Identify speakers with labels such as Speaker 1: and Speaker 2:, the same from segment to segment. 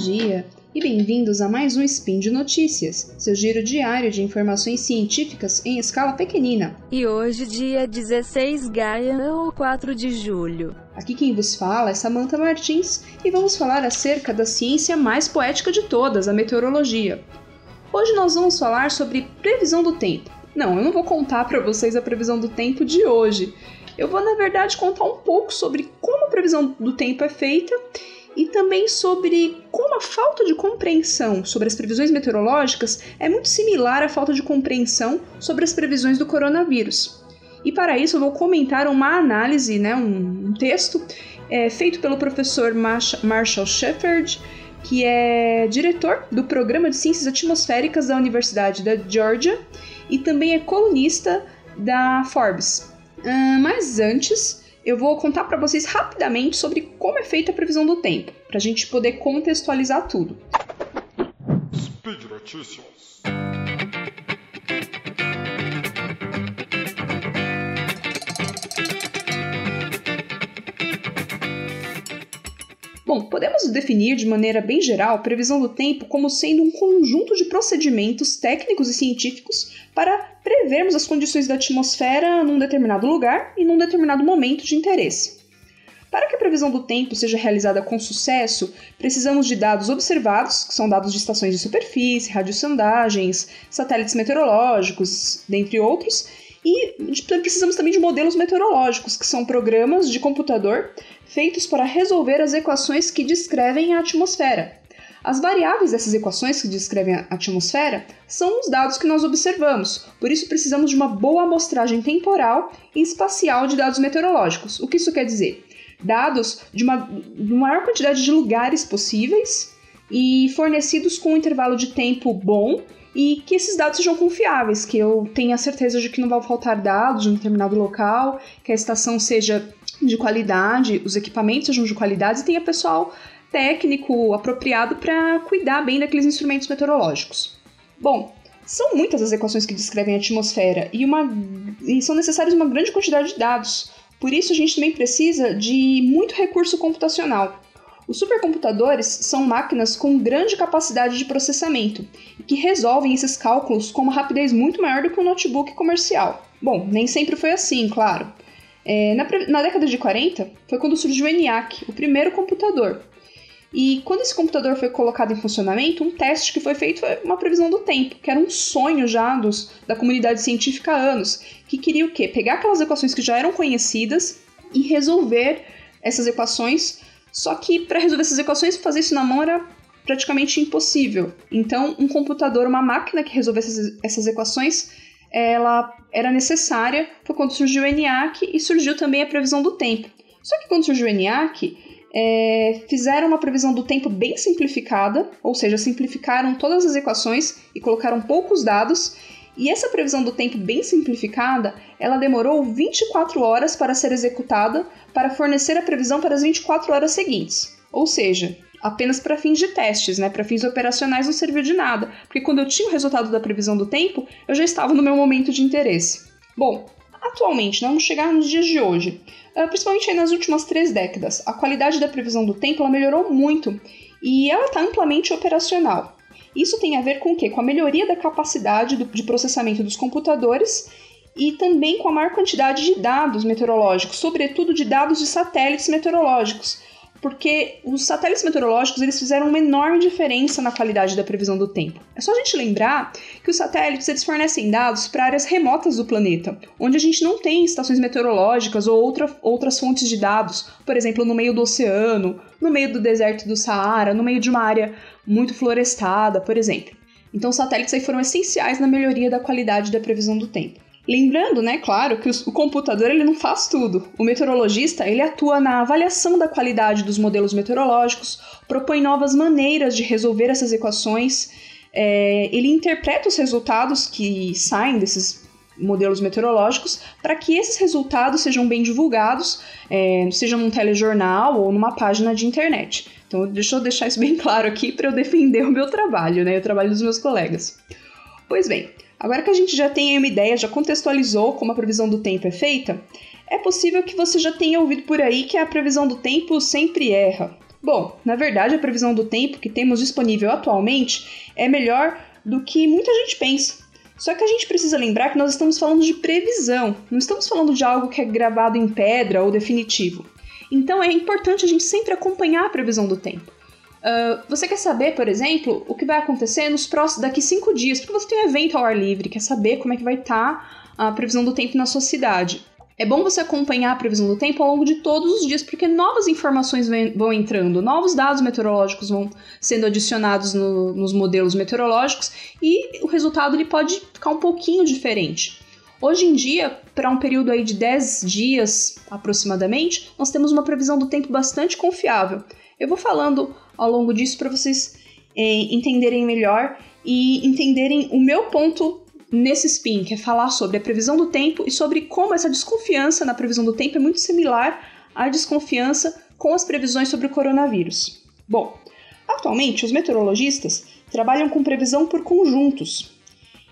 Speaker 1: dia e bem-vindos a mais um Spin de Notícias, seu giro diário de informações científicas em escala pequenina.
Speaker 2: E hoje, dia 16 Gaia ou 4 de julho.
Speaker 1: Aqui quem vos fala é Samantha Martins e vamos falar acerca da ciência mais poética de todas, a meteorologia. Hoje nós vamos falar sobre previsão do tempo. Não, eu não vou contar para vocês a previsão do tempo de hoje. Eu vou, na verdade, contar um pouco sobre como a previsão do tempo é feita e também sobre como a falta de compreensão sobre as previsões meteorológicas é muito similar à falta de compreensão sobre as previsões do coronavírus. E para isso eu vou comentar uma análise, né, um, texto é, feito pelo professor Marshall Shepard, que é diretor do Programa de Ciências Atmosféricas da Universidade da Georgia e também é colunista da Forbes. Uh, mas antes, eu vou contar para vocês rapidamente sobre como é feita a previsão do tempo, para a gente poder contextualizar tudo. Speed Notícias. Bom, podemos definir de maneira bem geral a previsão do tempo como sendo um conjunto de procedimentos técnicos e científicos para prevermos as condições da atmosfera num determinado lugar e num determinado momento de interesse. Para que a previsão do tempo seja realizada com sucesso, precisamos de dados observados, que são dados de estações de superfície, radiosondagens, satélites meteorológicos, dentre outros, e precisamos também de modelos meteorológicos, que são programas de computador feitos para resolver as equações que descrevem a atmosfera. As variáveis dessas equações que descrevem a atmosfera são os dados que nós observamos, por isso precisamos de uma boa amostragem temporal e espacial de dados meteorológicos. O que isso quer dizer? Dados de uma, de maior quantidade de lugares possíveis e fornecidos com um intervalo de tempo bom e que esses dados sejam confiáveis, que eu tenha certeza de que não vão faltar dados de um determinado local, que a estação seja de qualidade, os equipamentos sejam de qualidade e tenha pessoal técnico apropriado para cuidar bem daqueles instrumentos meteorológicos. Bom, são muitas as equações que descrevem a atmosfera e, uma, e são necessários uma grande quantidade de dados. Por isso, a gente também precisa de muito recurso computacional. Os supercomputadores são máquinas com grande capacidade de processamento e que resolvem esses cálculos com uma rapidez muito maior do que um notebook comercial. Bom, nem sempre foi assim, claro. É, na, na, década de 40 foi quando surgiu o ENIAC, o primeiro computador. E quando esse computador foi colocado em funcionamento, um teste que foi feito foi uma previsão do tempo, que era um sonho já dos, da comunidade científica há anos, que queria o quê? Pegar aquelas equações que já eram conhecidas e resolver essas equações só que para resolver essas equações, fazer isso na mão era praticamente impossível. Então, um computador, uma máquina que resolvesse essas equações, ela era necessária. Foi quando surgiu o ENIAC e surgiu também a previsão do tempo. Só que quando surgiu o ENIAC, é, fizeram uma previsão do tempo bem simplificada, ou seja, simplificaram todas as equações e colocaram poucos dados e essa previsão do tempo bem simplificada, ela demorou 24 horas para ser executada para fornecer a previsão para as 24 horas seguintes. Ou seja, apenas para fins de testes, né? Para fins operacionais não serviu de nada, porque quando eu tinha o resultado da previsão do tempo, eu já estava no meu momento de interesse. Bom, atualmente, né, vamos chegar nos dias de hoje, ah, principalmente nas últimas três décadas, a qualidade da previsão do tempo melhorou muito e ela está amplamente operacional. Isso tem a ver com o quê? Com a melhoria da capacidade de processamento dos computadores e também com a maior quantidade de dados meteorológicos, sobretudo de dados de satélites meteorológicos, porque os satélites meteorológicos eles fizeram uma enorme diferença na qualidade da previsão do tempo. É só a gente lembrar que os satélites eles fornecem dados para áreas remotas do planeta, onde a gente não tem estações meteorológicas ou outra, outras fontes de dados, por exemplo, no meio do oceano, no meio do deserto do Saara, no meio de uma área muito florestada, por exemplo. Então, os satélites aí foram essenciais na melhoria da qualidade da previsão do tempo. Lembrando, né, claro, que o computador ele não faz tudo. O meteorologista ele atua na avaliação da qualidade dos modelos meteorológicos, propõe novas maneiras de resolver essas equações, é, ele interpreta os resultados que saem desses modelos meteorológicos para que esses resultados sejam bem divulgados, é, seja num telejornal ou numa página de internet. Então, deixa eu deixar isso bem claro aqui para eu defender o meu trabalho, né, o trabalho dos meus colegas. Pois bem, Agora que a gente já tem uma ideia, já contextualizou como a previsão do tempo é feita, é possível que você já tenha ouvido por aí que a previsão do tempo sempre erra. Bom, na verdade, a previsão do tempo que temos disponível atualmente é melhor do que muita gente pensa. Só que a gente precisa lembrar que nós estamos falando de previsão, não estamos falando de algo que é gravado em pedra ou definitivo. Então é importante a gente sempre acompanhar a previsão do tempo. Uh, você quer saber, por exemplo, o que vai acontecer nos próximos daqui cinco dias, porque você tem um evento ao ar livre, quer saber como é que vai estar tá a previsão do tempo na sua cidade. É bom você acompanhar a previsão do tempo ao longo de todos os dias, porque novas informações vão entrando, novos dados meteorológicos vão sendo adicionados no, nos modelos meteorológicos e o resultado ele pode ficar um pouquinho diferente. Hoje em dia, para um período aí de 10 dias aproximadamente, nós temos uma previsão do tempo bastante confiável. Eu vou falando ao longo disso para vocês eh, entenderem melhor e entenderem o meu ponto nesse spin, que é falar sobre a previsão do tempo e sobre como essa desconfiança na previsão do tempo é muito similar à desconfiança com as previsões sobre o coronavírus. Bom, atualmente os meteorologistas trabalham com previsão por conjuntos.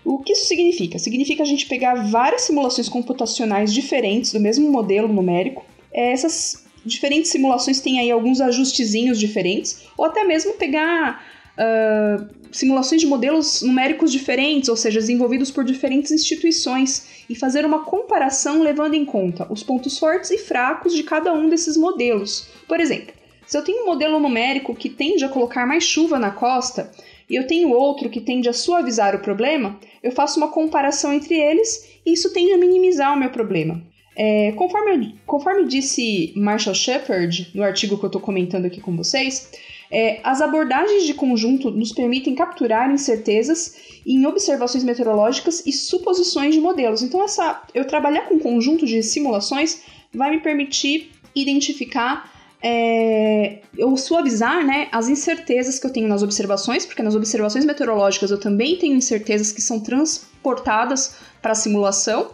Speaker 1: O que isso significa? Significa a gente pegar várias simulações computacionais diferentes do mesmo modelo numérico. Essas diferentes simulações têm aí alguns ajustezinhos diferentes, ou até mesmo pegar uh, simulações de modelos numéricos diferentes, ou seja, desenvolvidos por diferentes instituições, e fazer uma comparação levando em conta os pontos fortes e fracos de cada um desses modelos. Por exemplo, se eu tenho um modelo numérico que tende a colocar mais chuva na costa e eu tenho outro que tende a suavizar o problema, eu faço uma comparação entre eles e isso tende a minimizar o meu problema. É, conforme, conforme disse Marshall Shepard no artigo que eu estou comentando aqui com vocês, é, as abordagens de conjunto nos permitem capturar incertezas em observações meteorológicas e suposições de modelos. Então, essa, eu trabalhar com um conjunto de simulações vai me permitir identificar é, ou suavizar né, as incertezas que eu tenho nas observações, porque nas observações meteorológicas eu também tenho incertezas que são transportadas para a simulação,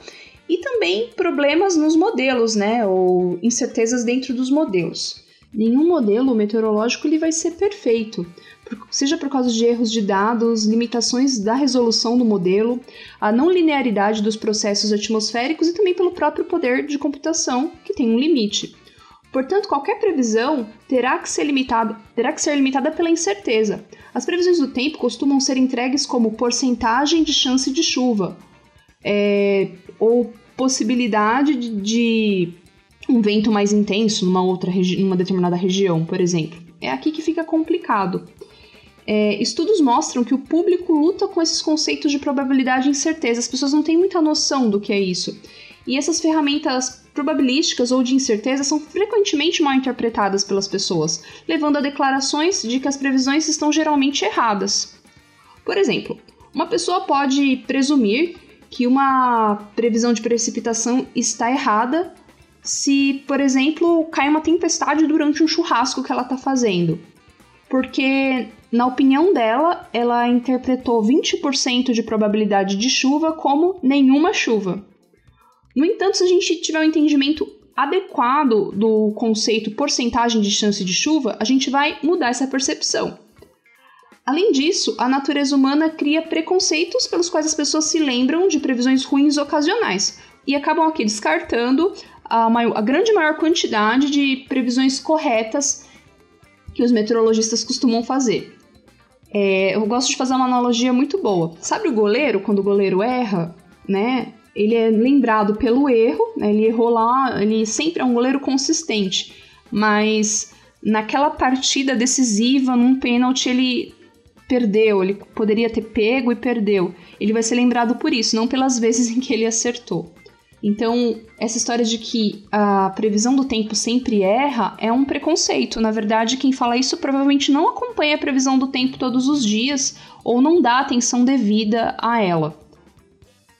Speaker 1: e também problemas nos modelos, né, ou incertezas dentro dos modelos nenhum modelo meteorológico ele vai ser perfeito, seja por causa de erros de dados, limitações da resolução do modelo, a não linearidade dos processos atmosféricos e também pelo próprio poder de computação, que tem um limite. Portanto, qualquer previsão terá que ser limitada, terá que ser limitada pela incerteza. As previsões do tempo costumam ser entregues como porcentagem de chance de chuva, é, ou possibilidade de, de um vento mais intenso numa outra numa determinada região, por exemplo. É aqui que fica complicado. É, estudos mostram que o público luta com esses conceitos de probabilidade e incerteza. As pessoas não têm muita noção do que é isso. E essas ferramentas probabilísticas ou de incerteza são frequentemente mal interpretadas pelas pessoas, levando a declarações de que as previsões estão geralmente erradas. Por exemplo, uma pessoa pode presumir que uma previsão de precipitação está errada se, por exemplo, cai uma tempestade durante um churrasco que ela está fazendo. Porque, na opinião dela, ela interpretou 20% de probabilidade de chuva como nenhuma chuva. No entanto, se a gente tiver um entendimento adequado do conceito porcentagem de chance de chuva, a gente vai mudar essa percepção. Além disso, a natureza humana cria preconceitos pelos quais as pessoas se lembram de previsões ruins ocasionais e acabam aqui descartando a, maior, a grande maior quantidade de previsões corretas que os meteorologistas costumam fazer. É, eu gosto de fazer uma analogia muito boa. Sabe o goleiro, quando o goleiro erra, né? Ele é lembrado pelo erro, né, ele errou lá, ele sempre é um goleiro consistente, mas naquela partida decisiva, num pênalti, ele perdeu, ele poderia ter pego e perdeu. Ele vai ser lembrado por isso, não pelas vezes em que ele acertou. Então, essa história de que a previsão do tempo sempre erra é um preconceito. Na verdade, quem fala isso provavelmente não acompanha a previsão do tempo todos os dias ou não dá atenção devida a ela.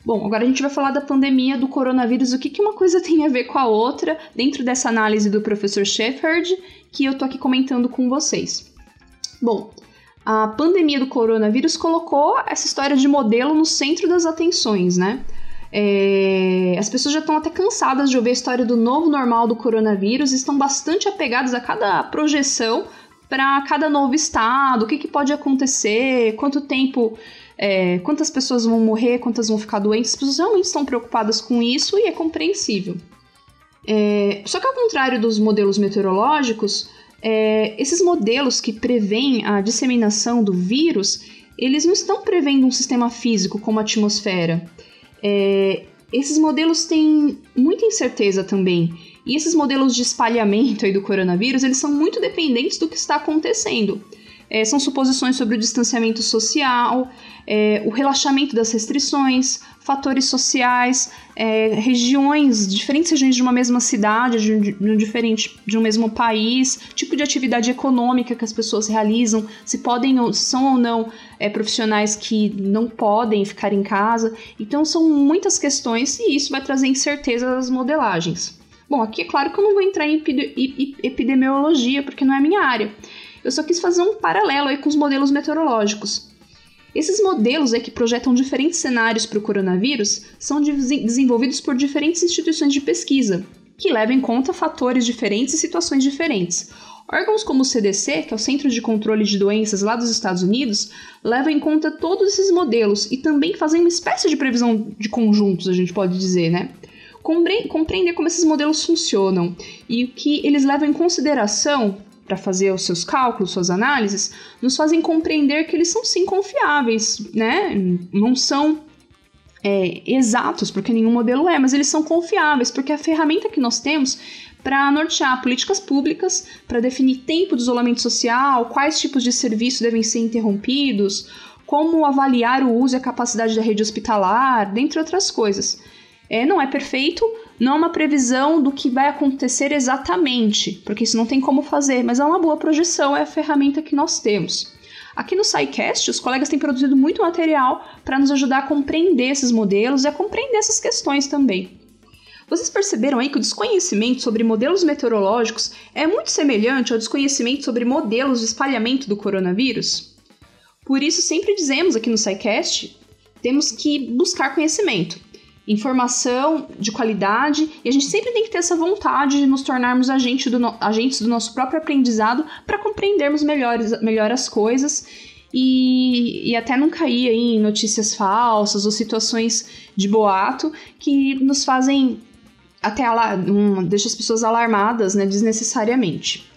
Speaker 1: Bom, agora a gente vai falar da pandemia do coronavírus, o que, que uma coisa tem a ver com a outra, dentro dessa análise do professor Shepard, que eu tô aqui comentando com vocês. Bom, a pandemia do coronavírus colocou essa história de modelo no centro das atenções, né? É, as pessoas já estão até cansadas de ouvir a história do novo normal do coronavírus, estão bastante apegadas a cada projeção para cada novo estado, o que, que pode acontecer, quanto tempo, é, quantas pessoas vão morrer, quantas vão ficar doentes. As pessoas realmente estão preocupadas com isso e é compreensível. É, só que ao contrário dos modelos meteorológicos, é, esses modelos que prevêem a disseminação do vírus, eles não estão prevendo um sistema físico como a atmosfera. É, esses modelos têm muita incerteza também. E esses modelos de espalhamento aí do coronavírus, eles são muito dependentes do que está acontecendo. É, são suposições sobre o distanciamento social, é, o relaxamento das restrições, fatores sociais, é, regiões, diferentes regiões de uma mesma cidade, de um, de um, diferente de um mesmo país, tipo de atividade econômica que as pessoas realizam, se podem ou são ou não é, profissionais que não podem ficar em casa. Então são muitas questões e isso vai trazer incerteza às modelagens. Bom, aqui é claro que eu não vou entrar em epidemiologia porque não é minha área. Eu só quis fazer um paralelo aí com os modelos meteorológicos. Esses modelos aí que projetam diferentes cenários para o coronavírus são desenvolvidos por diferentes instituições de pesquisa, que levam em conta fatores diferentes e situações diferentes. Órgãos como o CDC, que é o Centro de Controle de Doenças lá dos Estados Unidos, levam em conta todos esses modelos e também fazem uma espécie de previsão de conjuntos, a gente pode dizer, né? Compreender como esses modelos funcionam e o que eles levam em consideração para fazer os seus cálculos, suas análises, nos fazem compreender que eles são sim confiáveis, né? Não são é, exatos, porque nenhum modelo é, mas eles são confiáveis, porque a ferramenta que nós temos para nortear políticas públicas, para definir tempo de isolamento social, quais tipos de serviços devem ser interrompidos, como avaliar o uso e a capacidade da rede hospitalar, dentre outras coisas. É, não é perfeito, não é uma previsão do que vai acontecer exatamente, porque isso não tem como fazer, mas é uma boa projeção, é a ferramenta que nós temos. Aqui no SciCast, os colegas têm produzido muito material para nos ajudar a compreender esses modelos e a compreender essas questões também. Vocês perceberam aí que o desconhecimento sobre modelos meteorológicos é muito semelhante ao desconhecimento sobre modelos de espalhamento do coronavírus? Por isso, sempre dizemos aqui no SciCast, temos que buscar conhecimento informação de qualidade e a gente sempre tem que ter essa vontade de nos tornarmos agente do no, agentes do nosso próprio aprendizado para compreendermos melhores, melhor as coisas e, e até não cair em notícias falsas ou situações de boato que nos fazem até um, deixa as pessoas alarmadas né, desnecessariamente.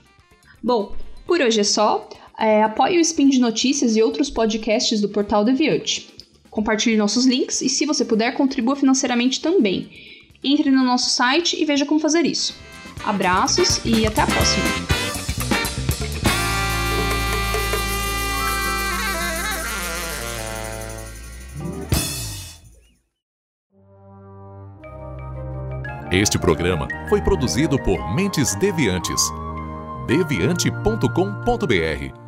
Speaker 1: Bom, por hoje é só. É, apoie o Spin de Notícias e outros podcasts do Portal Deviante. Compartilhe nossos links e, se você puder, contribua financeiramente também. Entre no nosso site e veja como fazer isso. Abraços e até a próxima!
Speaker 3: Este programa foi produzido por Mentes Deviantes. deviante.com.br